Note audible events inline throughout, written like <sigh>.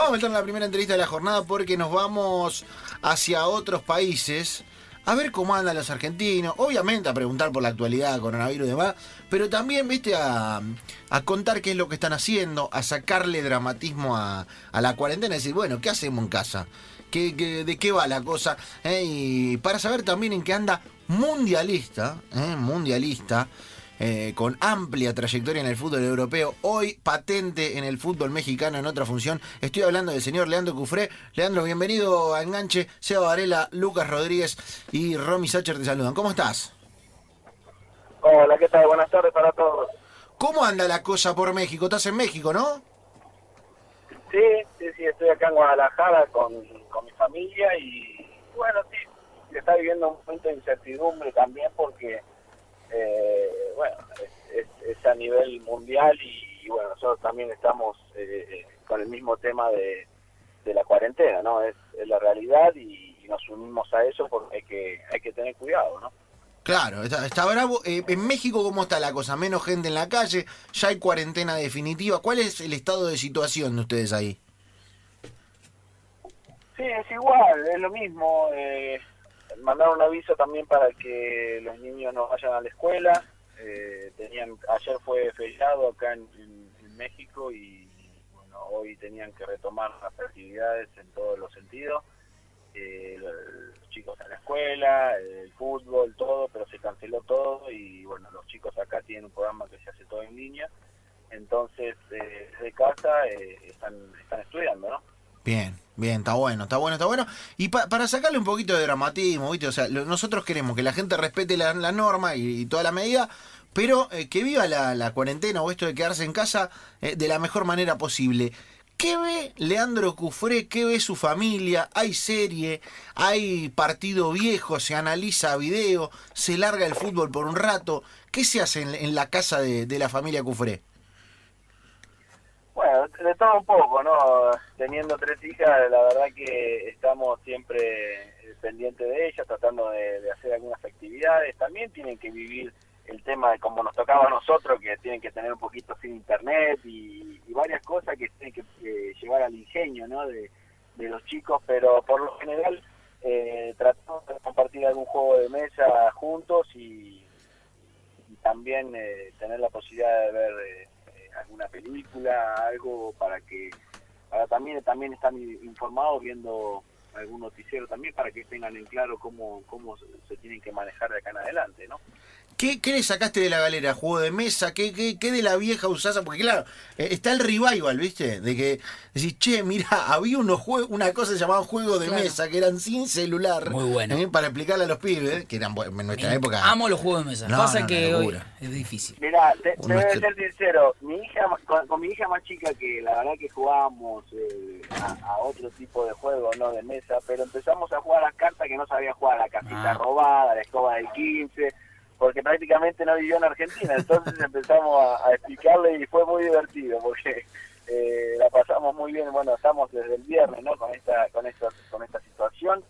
Vamos a meter la primera entrevista de la jornada porque nos vamos hacia otros países a ver cómo andan los argentinos, obviamente a preguntar por la actualidad, coronavirus y demás, pero también, viste, a, a contar qué es lo que están haciendo, a sacarle dramatismo a, a la cuarentena, y decir, bueno, ¿qué hacemos en casa? ¿Qué, qué- de qué va la cosa? Eh, Y para saber también en qué anda mundialista, eh, mundialista, eh, con amplia trayectoria en el fútbol europeo, hoy patente en el fútbol mexicano en otra función. Estoy hablando del señor Leandro Cufré. Leandro, bienvenido a Enganche. Seba Varela, Lucas Rodríguez y Romy Sacher te saludan. ¿Cómo estás? Hola, ¿qué tal? Buenas tardes para todos. ¿Cómo anda la cosa por México? Estás en México, ¿no? Sí, sí, sí, estoy acá en Guadalajara con, con mi familia y bueno, sí, se está viviendo un momento de incertidumbre también porque, eh, bueno, es, es- es a nivel mundial y, bueno, nosotros también estamos eh, con el mismo tema de, de la cuarentena, ¿no? Es, es la realidad y, y nos unimos a eso porque hay que, hay que tener cuidado, ¿no? Claro, está, está bravo. Eh, en México, ¿cómo está la cosa? Menos gente en la calle, ya hay cuarentena definitiva. ¿Cuál es el estado de situación de ustedes ahí? Sí, es igual, es lo mismo. Eh, mandaron un aviso también para que los niños no vayan a la escuela. Eh, tenían Ayer fue feriado acá en, en- en México y bueno, hoy tenían que retomar las actividades en todos los sentidos. Eh, los chicos a la escuela, el fútbol, todo, pero se canceló todo y bueno, los chicos acá tienen un programa que se hace todo en línea. Entonces, eh, desde casa eh, están, están estudiando, ¿no? Bien, bien, está bueno, está bueno, está bueno. Y pa- para sacarle un poquito de dramatismo, ¿viste? O sea, lo- nosotros queremos que la gente respete la, norma y, toda la medida, pero eh, que viva la, la cuarentena o esto de quedarse en casa eh, de la mejor manera posible. ¿Qué ve Leandro Cufré? ¿Qué ve su familia? ¿Hay serie? ¿Hay partido viejo? ¿Se analiza video? ¿Se larga el fútbol por un rato? ¿Qué se hace en, en la casa de, de la familia Cufré? Bueno, de todo un poco, ¿no? Teniendo tres hijas, la verdad que estamos siempre eh, pendientes de ellas, tratando de, hacer algunas actividades. También tienen que vivir el tema de como nos tocaba a nosotros, que tienen que tener un poquito sin internet y, varias cosas que tienen que llevar al ingenio, ¿no? De, los chicos, pero por lo general eh, tratamos de compartir algún juego de mesa juntos y, también eh, tener la posibilidad de ver eh, alguna película, algo para que para también también están informados viendo algún noticiero también para que tengan en claro cómo cómo se tienen que manejar de acá en adelante, ¿no? ¿Qué, qué le sacaste de la galera? ¿Juego de mesa? ¿Qué, qué, qué de la vieja usasa? Porque claro, eh, está el revival, ¿viste? De que decís, che, mira, <laughs> había unos juegos, una cosa llamada juego de Claro. mesa que eran sin celular. Muy bueno. eh, Para explicarle a los pibes, que eran en nuestra época. Amo los juegos de mesa. No, Pasa no, que hoy es difícil. Mira, te, te voy a ser sincero, mi hija con, con mi hija más chica que la verdad que jugábamos eh, a, a otro tipo de juego, no de mesa, pero empezamos a jugar a las cartas que no sabía jugar, la casita Ah. robada, la escoba del 15, porque prácticamente no vivió en Argentina, entonces <laughs> empezamos a, a explicarle y fue muy divertido porque eh, la pasamos muy bien, bueno, estamos desde el viernes, ¿no? Con esta con esta con esta situación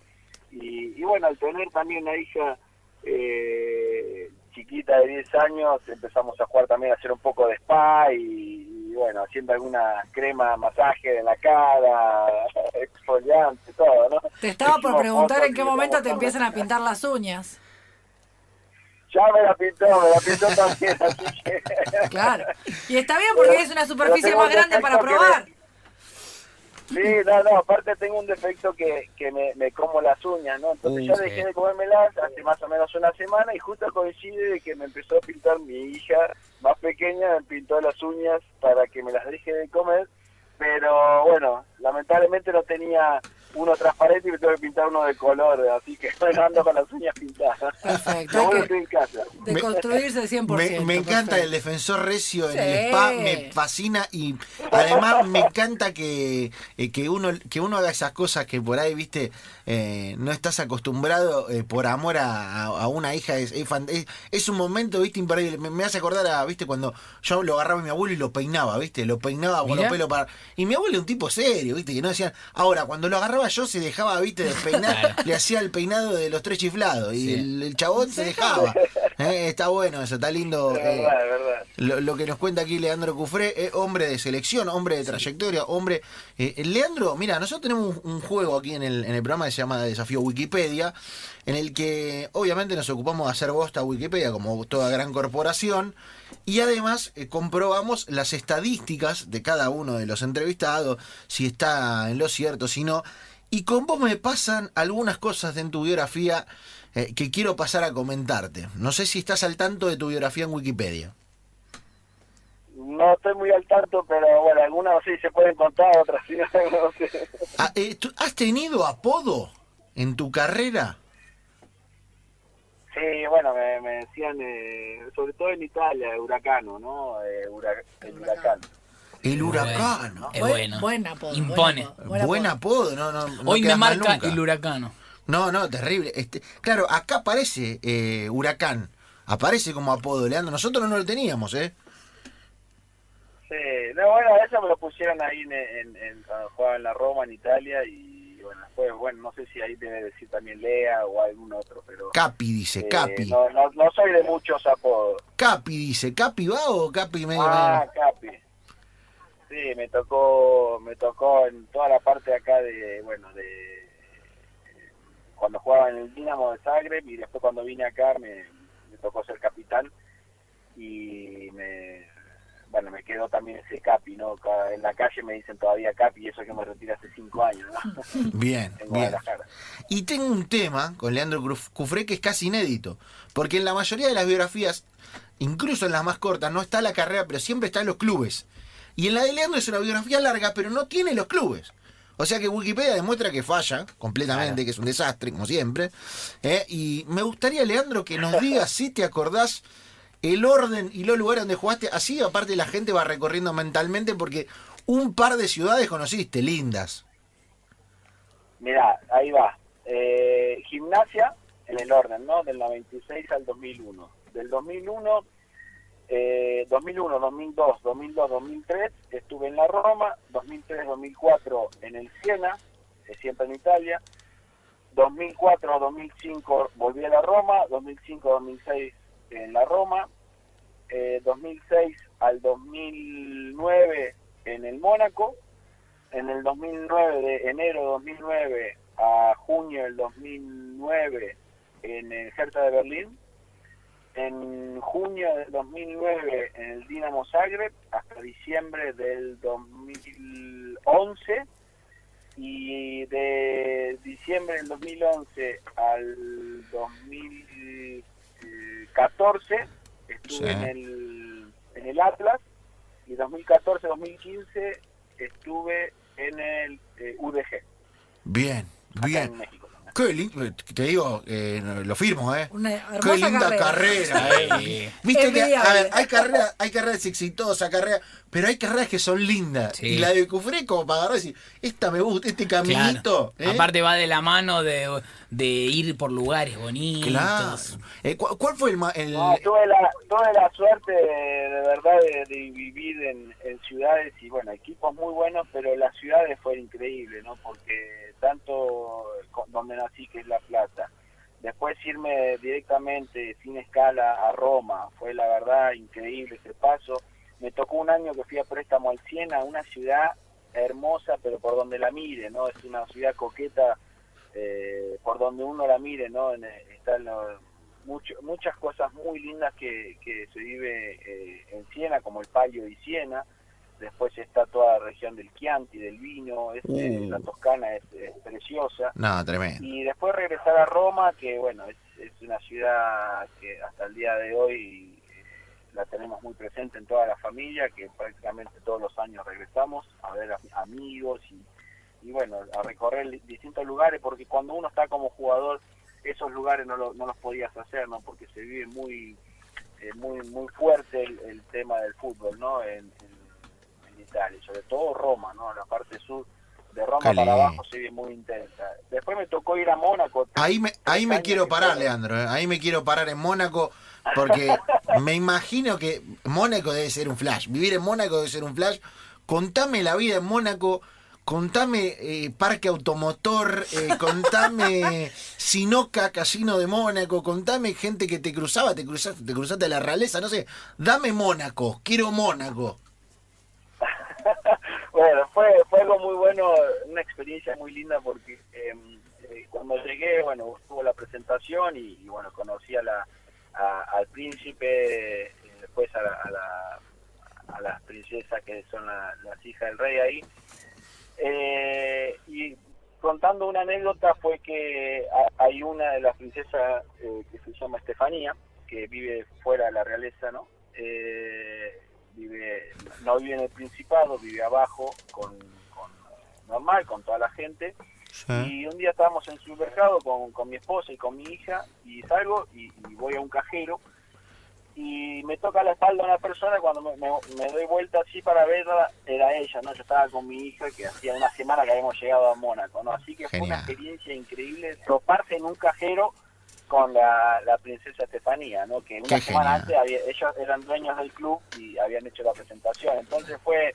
y, y bueno, al tener también una hija eh, chiquita de 10 años, empezamos a jugar también a hacer un poco de spa y, y bueno, haciendo alguna crema, masaje en la cara, <laughs> exfoliante, todo, ¿no? Te estaba por preguntar en qué momento te empiezan a pintar las uñas. Ya me la pintó, me la pintó también, así que... <laughs> Claro. Y está bien porque es una superficie más un grande para probar. Sí, no, no, aparte tengo un defecto que, que me, me como las uñas, ¿no? Entonces ya dejé de comérmelas hace más o menos una semana y justo coincide de que me empezó a pintar mi hija más pequeña, me pintó las uñas para que me las deje de comer, pero bueno, lamentablemente no tenía uno transparente y me tuve que pintar uno de color, así que bueno, ando con las uñas pintadas. Perfecto, bueno estoy en casa. De construirse 100%. Me, me encanta perfecto. el defensor recio en Sí. el spa, me fascina y además me encanta que, eh, que uno que uno haga esas cosas que por ahí, viste, eh, no estás acostumbrado eh, por amor a, a- una hija, es, es, un momento, viste, imperdible. Me, me hace acordar a, viste, cuando yo lo agarraba a mi abuelo y lo peinaba, viste, lo peinaba con los pelos para... Y mi abuelo es un tipo serio, viste, que no decían... Ahora, cuando lo agarraba yo se dejaba, viste, de peinar, Claro. le hacía el peinado de los tres chiflados y Sí. el, el chabón se dejaba. Eh, está bueno eso, está lindo. Eh, verdad, es verdad. lo, lo que nos cuenta aquí Leandro Cufré, es hombre de selección, hombre de trayectoria, hombre... eh, Leandro, mira, nosotros tenemos un, un juego aquí en el, en el programa que se llama Desafío Wikipedia, en el que obviamente nos ocupamos de hacer bosta a Wikipedia como toda gran corporación, y además eh, comprobamos las estadísticas de cada uno de los entrevistados, si está en lo cierto, si no. Y con vos me pasan algunas cosas en tu biografía eh, que quiero pasar a comentarte. No sé si estás al tanto de tu biografía en Wikipedia. No estoy muy al tanto, pero bueno, algunas sí se pueden contar, otras sí, <laughs> no sé. Ah, eh, ¿tú ¿Has tenido apodo en tu carrera? Sí, bueno, me, me decían, eh, sobre todo en Italia, huracano, ¿no? Eh, hura- el huracán. El huracán. Bueno, es Buen- bueno. buen apodo, Impone. buen apodo. Buen apodo, no, no. no Hoy me marca el huracano. No, no, terrible. Este, claro, acá aparece eh, huracán. Aparece como apodo, Leandro. Nosotros no lo teníamos, ¿eh? Sí, no, bueno, eso me lo pusieron ahí en, en, en- cuando jugaba en la Roma, en Italia, y bueno, después, bueno, no sé si ahí debe decir también Lea o algún otro, pero... Capi dice, eh, Capi. no, no, no soy de muchos apodos. Capi dice, ¿Capi va o Capi medio Ah, medio? Capi. Sí, me tocó, me tocó en toda la parte acá de, bueno, de cuando jugaba en el Dinamo de Zagreb y después cuando vine acá me, me tocó ser capitán y me, bueno, me quedó también ese Capi, ¿no? En la calle me dicen todavía Capi y eso que me retiré hace cinco años, ¿no? <laughs> Bien, en bien. Y tengo un tema con Leandro Cufré que es casi inédito. Porque en la mayoría de las biografías, incluso en las más cortas, no está la carrera, pero siempre están los clubes. Y en la de Leandro es una biografía larga, pero no tiene los clubes. O sea que Wikipedia demuestra que falla completamente, que es un desastre, como siempre. ¿eh? Y me gustaría, Leandro, que nos digas si te acordás el orden y los lugares donde jugaste. Así, aparte, la gente va recorriendo mentalmente, porque un par de ciudades conociste, lindas. Mirá, ahí va. Eh, gimnasia, en el orden, ¿no? Del 96 al 2001. Del 2001, eh, 2001, 2002, 2002, 2003 estuve en la Roma, 2003, 2004 en el Siena, eh, siempre en Italia. 2004, 2005 volví a la Roma, 2005, 2006 en la Roma, eh, 2006 al 2009 en el Mónaco, en el 2009, de enero de 2009 a junio del 2009 en el Hertha de Berlín, en junio del 2009 en el Dinamo Zagreb, hasta diciembre del 2011, y de diciembre del 2011 al 2014 estuve Sí. en, el, en el Atlas, y 2014-2015 estuve en el eh, UDG, Bien, acá bien. en México. Qué lindo, te digo, eh, lo firmo, ¿eh? Una Qué linda carrera. <laughs> ¿eh? Viste que, a ver, hay carreras, hay carreras exitosas, carreras, pero hay carreras que son lindas. Sí. Y la de Cufré como para agarrar y decir, esta me gusta, este Claro. caminito. ¿eh? Aparte va de la mano de, de ir por lugares bonitos. Claro. Eh, ¿cu- ¿Cuál fue el, ma- el- No, tuve la, tuve la suerte de, de verdad de, de vivir en, en ciudades y bueno, equipos muy buenos, pero las ciudades fue increíble, ¿no? Porque tanto donde nací, que es La Plata, después irme directamente, sin escala, a Roma, fue la verdad increíble ese paso. Me tocó un año que fui a préstamo al Siena, una ciudad hermosa, pero por donde la mire, ¿no? Es una ciudad coqueta eh, por donde uno la mire, ¿no? En, eh, están muchas cosas muy lindas que, que se vive eh, en Siena, como el Palio di Siena. Después está toda la región del Chianti, del vino, es, Uh. la Toscana es, es preciosa. No, tremendo. Y después regresar a Roma, que bueno, es, es una ciudad que hasta el día de hoy eh, la tenemos muy presente en toda la familia, que prácticamente todos los años regresamos a ver a- amigos y, y bueno, a recorrer distintos lugares, porque cuando uno está como jugador, esos lugares no, lo- no los podías hacer, ¿no? Porque se vive muy eh, muy muy fuerte el, el tema del fútbol, ¿no? En, en- sobre todo Roma, ¿no? La parte sur de Roma para abajo se vive muy intensa. Después me tocó ir a Mónaco. Ahí me, ahí me quiero parar, fue- Leandro. ¿eh? Ahí me quiero parar en Mónaco porque <laughs> me imagino que Mónaco debe ser un flash. Vivir en Mónaco debe ser un flash. Contame la vida en Mónaco. contame eh, Parque Automotor, eh, contame <laughs> Sinoca, Casino de Mónaco, contame gente que te cruzaba, te cruzaste, te cruzaste a la realeza, no sé, dame Mónaco, quiero Mónaco. Algo muy bueno, una experiencia muy linda porque eh, eh, cuando llegué, bueno, estuvo la presentación y, bueno, conocí a la, a- al príncipe, eh, después a, a, la- a las princesas que son la- las hijas del rey ahí. Eh, y contando una anécdota fue que ha- hay una de las princesas eh, que se llama Estefanía, que vive fuera de la realeza, ¿no? Eh, vive, no vive en el Principado, vive abajo con normal, con toda la gente. Y un día estábamos en el supermercado con, con mi esposa y con mi hija y salgo y, y voy a un cajero y me toca la espalda una persona cuando me, me- me doy vuelta así para verla era ella, ¿no? Yo estaba con mi hija que hacía una semana que habíamos llegado a Mónaco, ¿no? Así que fue una experiencia increíble toparse en un cajero con la, la princesa Estefanía, ¿no? Que una Qué semana genial. antes había- ellos eran dueños del club y habían hecho la presentación. Entonces fue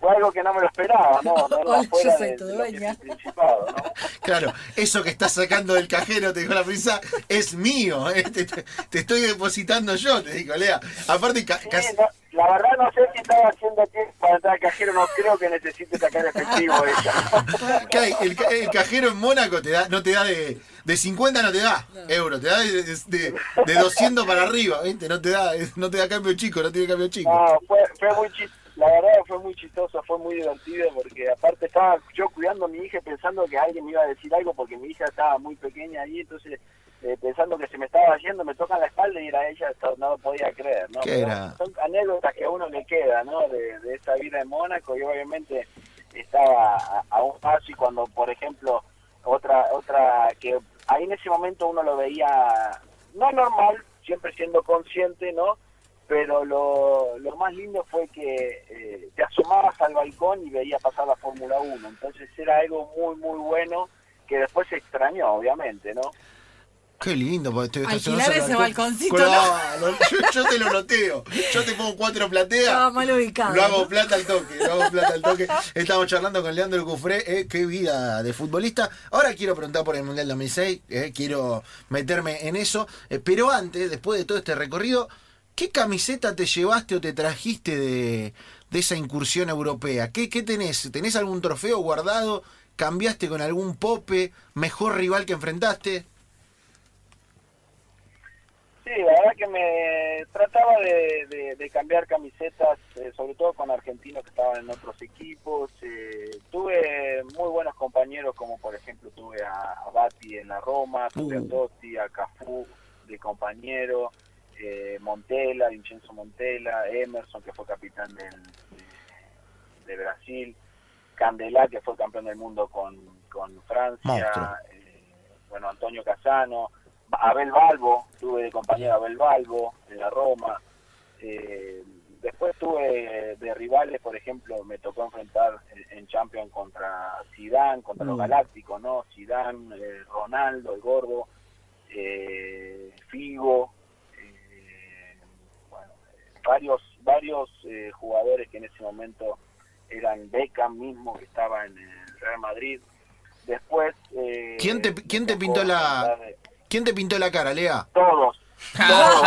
fue algo que no me lo esperaba, ¿no? <laughs> Verla Hola, yo fuera soy de- tu dueña. ¿no? <laughs> Claro, eso que estás sacando del cajero, te dijo la princesa, es mío, eh, te, te- te estoy depositando yo, te dijo Lea. Aparte, ca- Sí, no, la verdad no sé si estaba haciendo tiempo para entrar al cajero, no creo que necesite sacar efectivo ella. <laughs> el, ca- el cajero en Mónaco te da, no te da de, de 50, no te da euros, te da de, de, de 200 para arriba, ¿viste? No te da, no te da cambio chico, no tiene cambio chico. No, fue, fue muy chis- la verdad fue muy chistoso, fue muy divertido porque aparte estaba yo cuidando a mi hija pensando que alguien me iba a decir algo porque mi hija estaba muy pequeña ahí, entonces eh, pensando que se me estaba yendo, me tocan la espalda y era ella, no lo podía creer, ¿no? ¿Qué Pero era? Son anécdotas que a uno le queda, ¿no? De, de esa vida en Mónaco y obviamente estaba a, a un paso y cuando, por ejemplo, otra, otra que ahí en ese momento uno lo veía no normal, siempre siendo consciente, ¿no? Pero lo, lo más lindo fue que eh, te asomabas al balcón y veías pasar la Fórmula 1. Entonces era algo muy, muy bueno que después se extrañó, obviamente, ¿no? Qué lindo, porque te Alquilar ese balconcito, Claro, yo, yo te lo noteo. Yo te pongo cuatro plateas. Estaba mal ubicado. Lo hago ¿no? plata al toque, lo hago plata al toque. Estamos charlando con Leandro Cufré, eh, qué vida de futbolista. Ahora quiero preguntar por el Mundial 2006, eh, quiero meterme en eso. eh, pero antes, después de todo este recorrido, ¿qué camiseta te llevaste o te trajiste de, de esa incursión europea? ¿Qué, ¿Qué tenés? ¿Tenés algún trofeo guardado? ¿Cambiaste con algún pope? ¿Mejor rival que enfrentaste? Sí, la verdad que me trataba de, de- de cambiar camisetas, eh, sobre todo con argentinos que estaban en otros equipos. eh, tuve muy buenos compañeros, como por ejemplo tuve a, a Bati en la Roma, tuve Uh. a Totti, a Cafú de compañero, eh, Montela, Vincenzo Montela, Emerson, que fue capitán del, de, Brasil, Candelá, que fue campeón del mundo con, con. Francia, eh, bueno, Antonio Casano. Abel Balbo, tuve de compañero Abel Balbo en la Roma. Eh, después tuve de rivales, por ejemplo, me tocó enfrentar en, Champions contra Zidane, contra los Mm. Galácticos, ¿no? Zidane, eh, Ronaldo, el gordo, eh, Figo, varios varios eh, jugadores que en ese momento eran Beckham mismo, que estaba en el Real Madrid. Después... eh, ¿Quién te- quién te pintó la- ¿Quién te pintó la cara, Lea? todos. <laughs> Todos.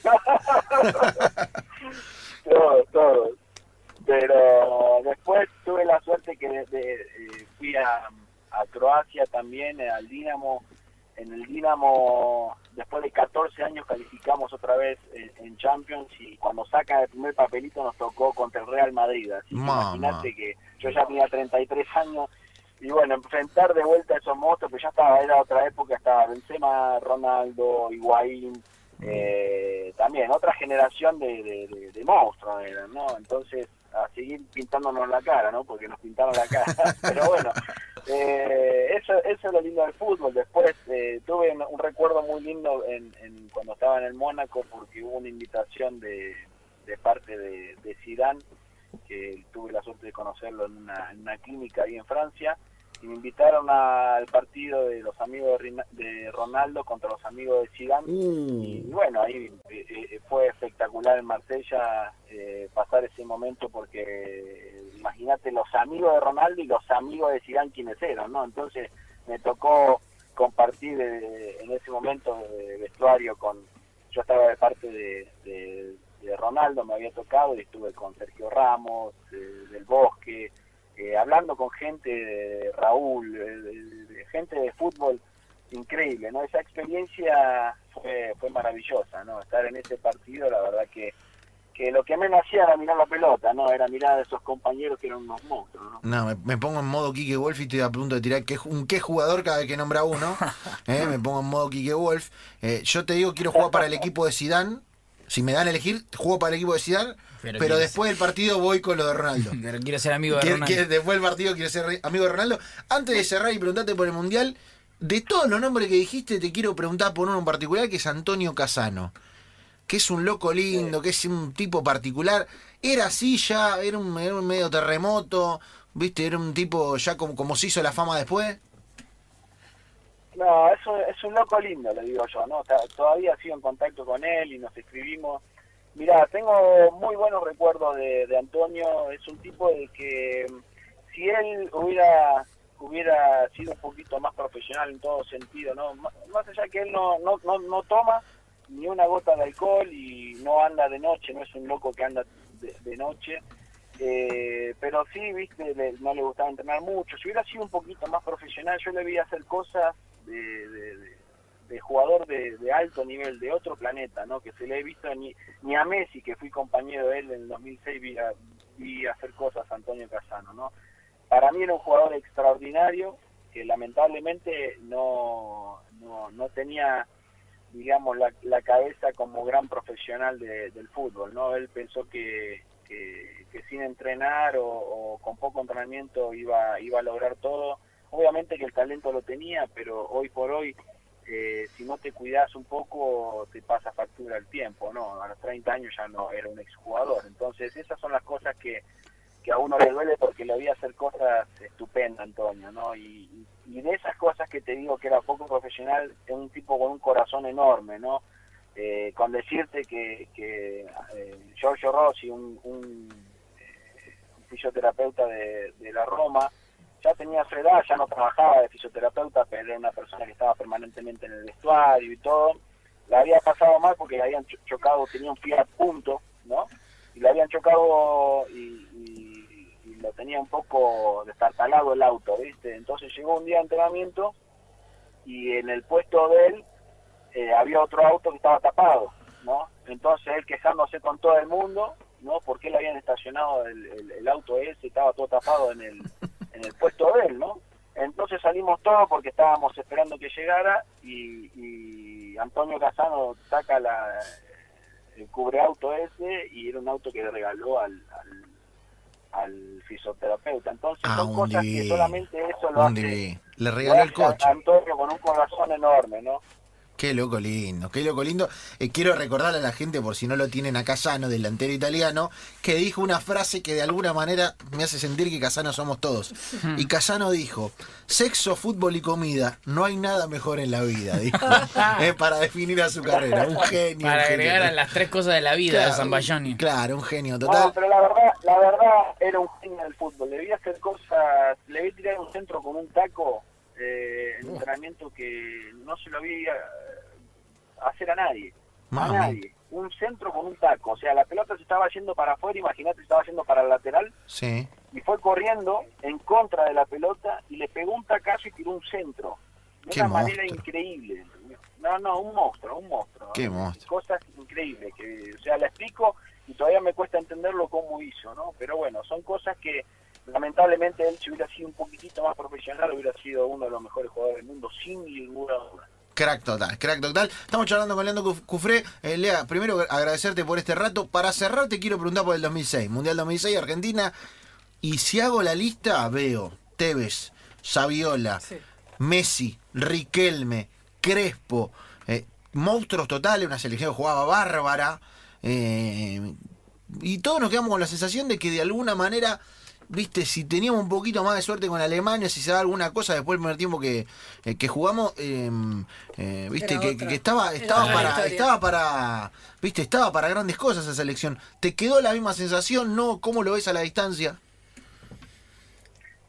<laughs> Todos, todos. Pero después tuve la suerte que de- de- eh, fui a, a Croacia también, eh, al Dinamo. En el Dinamo, después de 14 años, calificamos otra vez en, en Champions y cuando saca el primer papelito nos tocó contra el Real Madrid. Así que imagínate que yo ya tenía 33 años y bueno, enfrentar de vuelta a esos monstruos, pues ya estaba, era otra época, estaba Benzema, Ronaldo, Higuaín, eh, también otra generación de, de, de- de monstruos eran, ¿no? Entonces, a seguir pintándonos la cara, ¿no? Porque nos pintaron la cara. <laughs> Pero bueno, eh, eso, eso es lo lindo del fútbol. Después eh, tuve un, recuerdo muy lindo en, en cuando estaba en el Mónaco porque hubo una invitación de, de parte de, de Zidane que tuve la suerte de conocerlo en una, en una clínica ahí en Francia y me invitaron al partido de los amigos de, Rina- de Ronaldo contra los amigos de Zidane. Y Uh, bueno, ahí eh, eh, fue espectacular en Marsella eh, pasar ese momento porque eh, imagínate los amigos de Ronaldo y los amigos de Zidane quienes eran, ¿no? Entonces me tocó compartir eh, en ese momento de vestuario con yo estaba de parte de, de- de Ronaldo, me había tocado y estuve con Sergio Ramos, eh, del Bosque, eh, hablando con gente de Raúl, eh, gente de fútbol increíble, ¿no? Esa experiencia fue, fue maravillosa, ¿no? Estar en ese partido, la verdad que, que lo que menos hacía era mirar la pelota, ¿no? Era mirar a esos compañeros que eran unos monstruos, ¿no? no, me, me pongo en modo Kike Wolf y estoy a punto de tirar qué, un qué jugador cada vez que nombra uno. <laughs> Eh, me pongo en modo Kike Wolf. Eh, yo te digo, quiero jugar para el equipo de Sidán. Si me dan a elegir, juego para el equipo de Sidán. Pero, después del partido voy con lo de Ronaldo. <laughs> Pero quiero ser amigo de Ronaldo. después del partido quiero ser amigo de Ronaldo. Antes de cerrar y preguntarte por el Mundial, de todos los nombres que dijiste, te quiero preguntar por uno en particular, que es Antonio Casano. Que es un loco lindo, que es un tipo particular. Era así ya, era un, era un medio terremoto, viste, era un tipo ya como, como se hizo la fama después. No, eso es un loco lindo, le digo yo, ¿no? Ta- Todavía sigo en contacto con él y nos escribimos. Mirá, tengo muy buenos recuerdos de, de Antonio. Es un tipo de que mm, si él hubiera hubiera sido un poquito más profesional en todo sentido, ¿no? Más allá que él no, no, no, no toma ni una gota de alcohol y no anda de noche, no es un loco que anda de, noche. Eh, pero sí, viste, le- no le gustaba entrenar mucho. Si hubiera sido un poquito más profesional, yo le vi hacer cosas de- de- de jugador de, de alto nivel, de otro planeta, ¿no? Que se le he visto ni, ni a Messi, que fui compañero de él en el 2006, vi, a- vi hacer cosas a Antonio Casano, ¿no? Para mí era un jugador extraordinario que lamentablemente no, no, no tenía digamos, la, la cabeza como gran profesional de- del fútbol, ¿no? Él pensó que, que, sin entrenar o, o con poco entrenamiento iba, iba a lograr todo. Obviamente que el talento lo tenía, pero hoy por hoy, eh, si no te cuidas un poco, te pasa factura el tiempo, ¿no? A los 30 años ya no era un exjugador. Entonces, esas son las cosas que, que a uno le duele porque le voy a hacer cosas estupendas, Antonio, ¿no? Y, y- y de esas cosas que te digo que era poco profesional, es un tipo con un corazón enorme, ¿no? Eh, con decirte que, que eh, Giorgio Rossi, un, un, eh, un fisioterapeuta de, de la Roma, ya tenía su edad, ya no trabajaba de fisioterapeuta, pero era una persona que estaba permanentemente en el vestuario y todo. La había pasado mal porque le habían cho- chocado, tenía un Fiat Punto, ¿no? Y le habían chocado y, y- y lo tenía un poco destartalado el auto, ¿viste? Entonces llegó un día de entrenamiento y en el puesto de él eh, había otro auto que estaba tapado, ¿no? Entonces él quejándose con todo el mundo, ¿no? Porque le habían estacionado el, el- el auto ese, estaba todo tapado en el, en el puesto de él, ¿no? Entonces salimos todos porque estábamos esperando que llegara y, y Antonio Casano saca la, el cubreauto ese y era un auto que le regaló al, al, al fisioterapeuta. Entonces Ah, son cosas que solamente eso lo hace. Le regaló el coche. Antonio con un corazón enorme, ¿no? Qué loco lindo, qué loco lindo. Eh, quiero recordarle a la gente, por si no lo tienen a Casano, delantero italiano, que dijo una frase que de alguna manera me hace sentir que Casano somos todos. Y Casano dijo, sexo, fútbol y comida, no hay nada mejor en la vida, dijo. <laughs> Eh, para definir a su carrera. Un genio. Para un genio. agregar a las tres cosas de la vida de Claro, Zambayoni. Claro, un genio No, total. pero la verdad, la verdad era un genio del fútbol. Le vi hacer cosas, le vi tirar un centro con un taco eh, en entrenamiento que no se lo vi eh, hacer a nadie. A nadie. Un centro con un taco. O sea, la pelota se estaba yendo para afuera, imagínate, se estaba yendo para el lateral Sí. y fue corriendo en contra de la pelota y le pegó un tacazo y tiró un centro. De Qué una manera increíble. No, no, un monstruo, un monstruo. Qué monstruo. Cosas increíbles que, o sea, la explico y todavía me cuesta entenderlo cómo hizo, ¿no? Pero bueno, son cosas que lamentablemente él si hubiera sido un poquitito más profesional hubiera sido uno de los mejores jugadores del mundo sin ninguna duda. Crack total, crack total. Estamos charlando con Leandro Cuf- Cufré. Eh, Lea, primero agradecerte por este rato. Para cerrar, te quiero preguntar por el 2006. Mundial 2006, Argentina. Y si hago la lista, veo Tevez, Saviola, Sí. Messi, Riquelme, Crespo, eh, monstruos totales, una selección que jugaba bárbara. eh, y todos nos quedamos con la sensación de que de alguna manera viste, si teníamos un poquito más de suerte con Alemania, si se da alguna cosa después del primer tiempo que, eh, que jugamos, eh, eh, viste, que, estaba, estaba para, historia. estaba para, viste, estaba para grandes cosas esa selección. ¿Te quedó la misma sensación? ¿No? ¿Cómo lo ves a la distancia?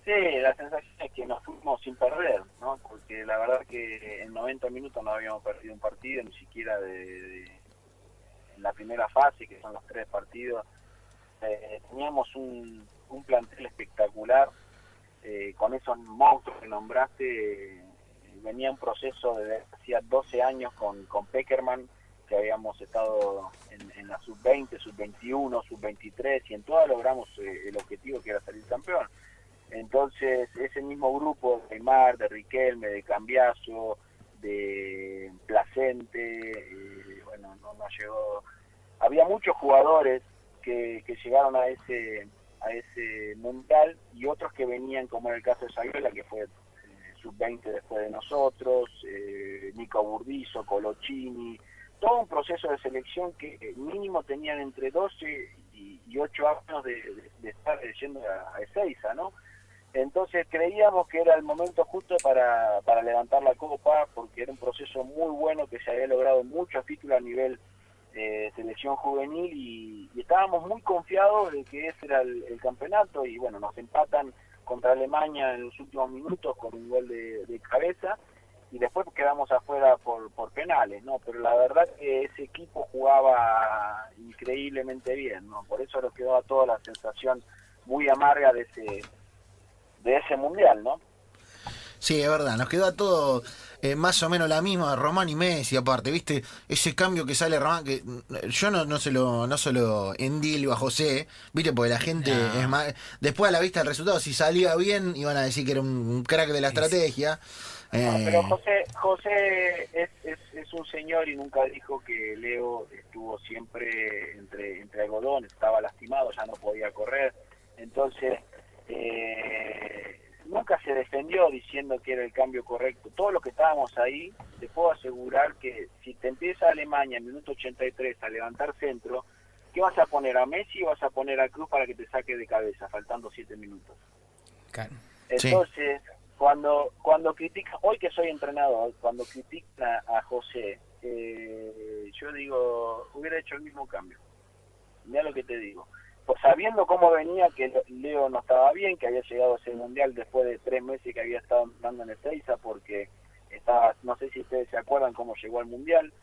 Sí, la sensación es que nos fuimos sin perder, ¿no? Porque la verdad que en 90 minutos no habíamos perdido un partido, ni siquiera de, de- en la primera fase, que son los tres partidos. Eh, teníamos un, un plantel espectacular, eh, con esos monstruos que nombraste, venía un proceso de hacía 12 años con, con Peckerman, que habíamos estado en, la sub-20, sub-21, sub-23, y en todas logramos eh, el objetivo que era salir campeón. Entonces, ese mismo grupo de Neymar, de Riquelme, de Cambiaso, de Placente, eh, bueno, no, no llegó. Había muchos jugadores que, que llegaron a ese a ese mundial y otros que venían, como en el caso de Sayuela, que fue eh, sub-20 después de nosotros, eh, Nico Burdizo, Colochini, todo un proceso de selección que eh, mínimo tenían entre 12 y, y 8 años de estar yendo a, a Ezeiza, ¿no? Entonces creíamos que era el momento justo para, para levantar la copa, porque era un proceso muy bueno que se había logrado muchos títulos a nivel eh, selección juvenil y, estábamos muy confiados de que ese era el, campeonato y bueno, nos empatan contra Alemania en los últimos minutos con un gol de, cabeza y después quedamos afuera por, por penales, ¿no? Pero la verdad que ese equipo jugaba increíblemente bien, ¿no? Por eso nos quedaba toda la sensación muy amarga de ese de ese mundial, ¿no? Sí, es verdad, nos quedó a todo eh, más o menos la misma, Román y Messi aparte, ¿viste? Ese cambio que sale Román, que mm, yo no, no se lo, no se lo endilgo a José, ¿viste? Porque la gente No. es más... Después a la vista del resultado, si salía bien, iban a decir que era un, crack de la estrategia. No, Eh, pero José, José es, es, es un señor y nunca dijo que Leo estuvo siempre entre, entre algodones, estaba lastimado, ya no podía correr. Entonces, eh, nunca se defendió diciendo que era el cambio correcto. Todos los que estábamos ahí, te puedo asegurar que si te empieza Alemania en minuto 83 a levantar centro, ¿qué vas a poner? ¿A Messi o vas a poner a Cruz para que te saque de cabeza, faltando 7 minutos? Claro. Sí. Entonces, cuando cuando critican, hoy que soy entrenador, cuando critican a, a José, eh, yo digo, hubiera hecho el mismo cambio. Mira lo que te digo. Pues sabiendo cómo venía, que Leo no estaba bien, que había llegado a ese mundial después de tres meses que había estado entrenando en Ezeiza, porque estaba, no sé si ustedes se acuerdan cómo llegó al mundial,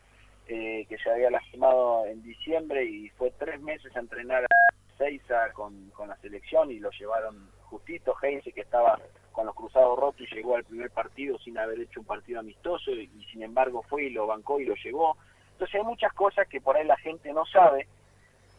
eh, que se había lastimado en diciembre y fue tres meses a entrenar a Ezeiza con, con la selección y lo llevaron justito, Heinze que estaba con los cruzados rotos y llegó al primer partido sin haber hecho un partido amistoso y, y sin embargo fue y lo bancó y lo llevó. Entonces hay muchas cosas que por ahí la gente no sabe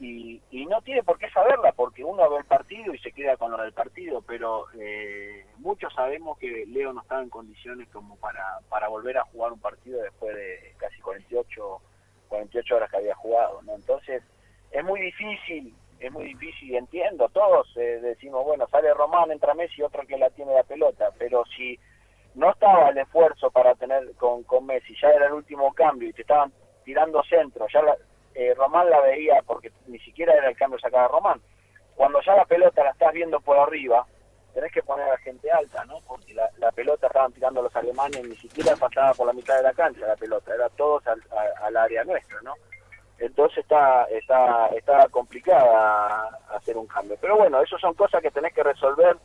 y, y no tiene por qué saberla porque uno ve el partido y se queda con lo del partido, pero eh, muchos sabemos que Leo no estaba en condiciones como para, para volver a jugar un partido después de casi 48, 48 horas que había jugado, ¿no? Entonces es muy difícil, es muy difícil, entiendo, todos eh, decimos, bueno, sale Román, entra Messi, otro que la tiene la pelota, pero si no estaba el esfuerzo para tener con, con Messi, ya era el último cambio y te estaban tirando centro, ya la- eh, Román la veía porque ni siquiera era el cambio sacado a Román. Cuando ya la pelota la estás viendo por arriba, tenés que poner a gente alta, ¿no? Porque la, la pelota estaban tirando los alemanes, ni siquiera pasaba por la mitad de la cancha la pelota, era todos al área nuestra, ¿no? Entonces está, está, está complicada hacer un cambio. Pero bueno, eso son cosas que tenés que resolver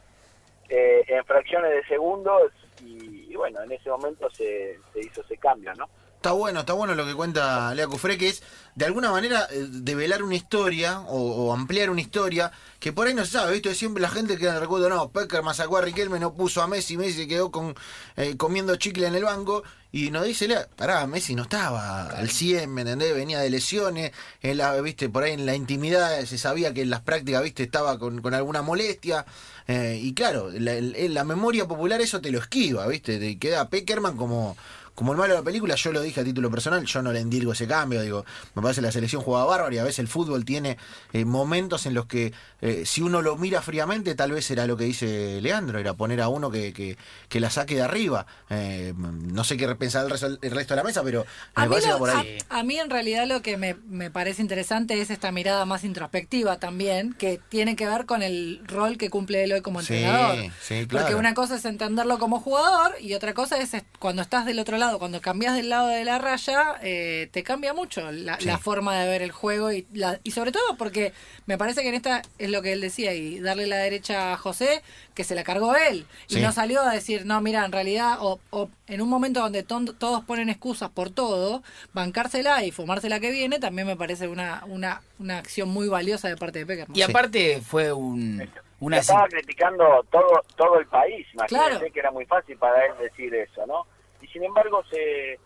eh, en fracciones de segundos y, y bueno, en ese momento se, se hizo ese cambio, ¿no? Está bueno, está bueno lo que cuenta Lea Cufré, que es de alguna manera eh, develar una historia o, ampliar una historia que por ahí no se sabe, ¿viste? Siempre la gente queda en recuerdo, no, Peckerman sacó a Riquelme, no puso a Messi, Messi quedó con, eh, comiendo chicle en el banco y nos dice, Lea, pará, Messi no estaba al 100, ¿me entendés? Venía de lesiones, en la, ¿viste? Por ahí en la intimidad se sabía que en las prácticas, ¿viste? Estaba con, con alguna molestia eh, y claro, la, la memoria popular eso te lo esquiva, ¿viste? Te queda Peckerman como como el malo de la película, yo lo dije a título personal, yo no le endilgo ese cambio, digo, me parece que la selección juega bárbaro y a veces el fútbol tiene eh, momentos en los que eh, si uno lo mira fríamente, tal vez era lo que dice Leandro, era poner a uno que, que, que la saque de arriba. Eh, no sé qué pensar el resto, el resto de la mesa, pero A me mí, parece lo- por a- ahí. a mí en realidad lo que me, me parece interesante es esta mirada más introspectiva también, que tiene que ver con el rol que cumple él hoy como Sí, entrenador. sí, claro. Porque una cosa es entenderlo como jugador y otra cosa es cuando estás del otro lado, cuando cambias del lado de la raya, eh, te cambia mucho la, Sí. la forma de ver el juego y, la, y sobre todo porque me parece que en esta es lo que él decía y darle la derecha a José, que se la cargó él y no salió a decir, no, mira, en realidad, o, o en un momento donde ton- todos ponen excusas por todo, bancársela y fumársela que viene, también me parece una, una, una acción muy valiosa de parte de Peckerman. Y aparte fue un, una... estaba criticando todo todo el país, imagínate Claro. que era muy fácil para él decir eso, ¿no? Sin embargo se,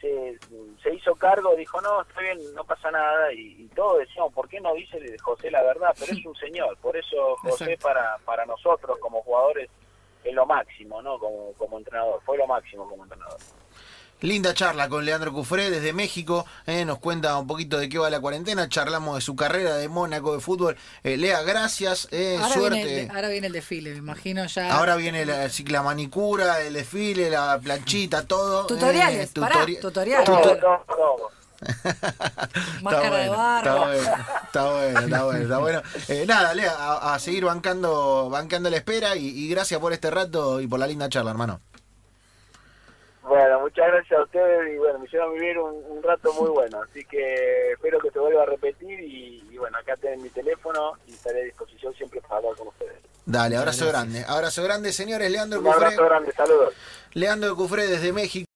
se, se hizo cargo, dijo, no, está bien, no pasa nada, y, y todos decíamos, ¿por qué no dice José la verdad? Pero es un señor, por eso José Exacto. para, para nosotros como jugadores es lo máximo, ¿no? Como, como entrenador, fue lo máximo como entrenador. Linda charla con Leandro Cufré desde México. eh, nos cuenta un poquito de qué va la cuarentena. Charlamos de su carrera de Mónaco de fútbol. Eh, Lea, gracias. eh, ahora, suerte. viene el, de- ahora viene el desfile, me imagino ya. Ahora viene la, manicura, el desfile, la planchita, todo. Tutoriales, eh, pará, tutori- tutoriales. Todo, Tutor- todo, todo. Máscara de bueno, barro. Está bueno, está bueno, está bueno. está bueno. Eh, nada, Lea, a, a seguir bancando, bancando la espera y, y gracias por este rato y por la linda charla, hermano. Bueno, muchas gracias a ustedes y bueno, me hicieron vivir un, un rato muy bueno, así que espero que se vuelva a repetir y, y bueno, acá tienen mi teléfono y estaré a disposición siempre para hablar con ustedes. Dale, abrazo grande. Abrazo grande, señores. Leandro Un Cufré. abrazo grande, saludos. Leandro Cufré desde México.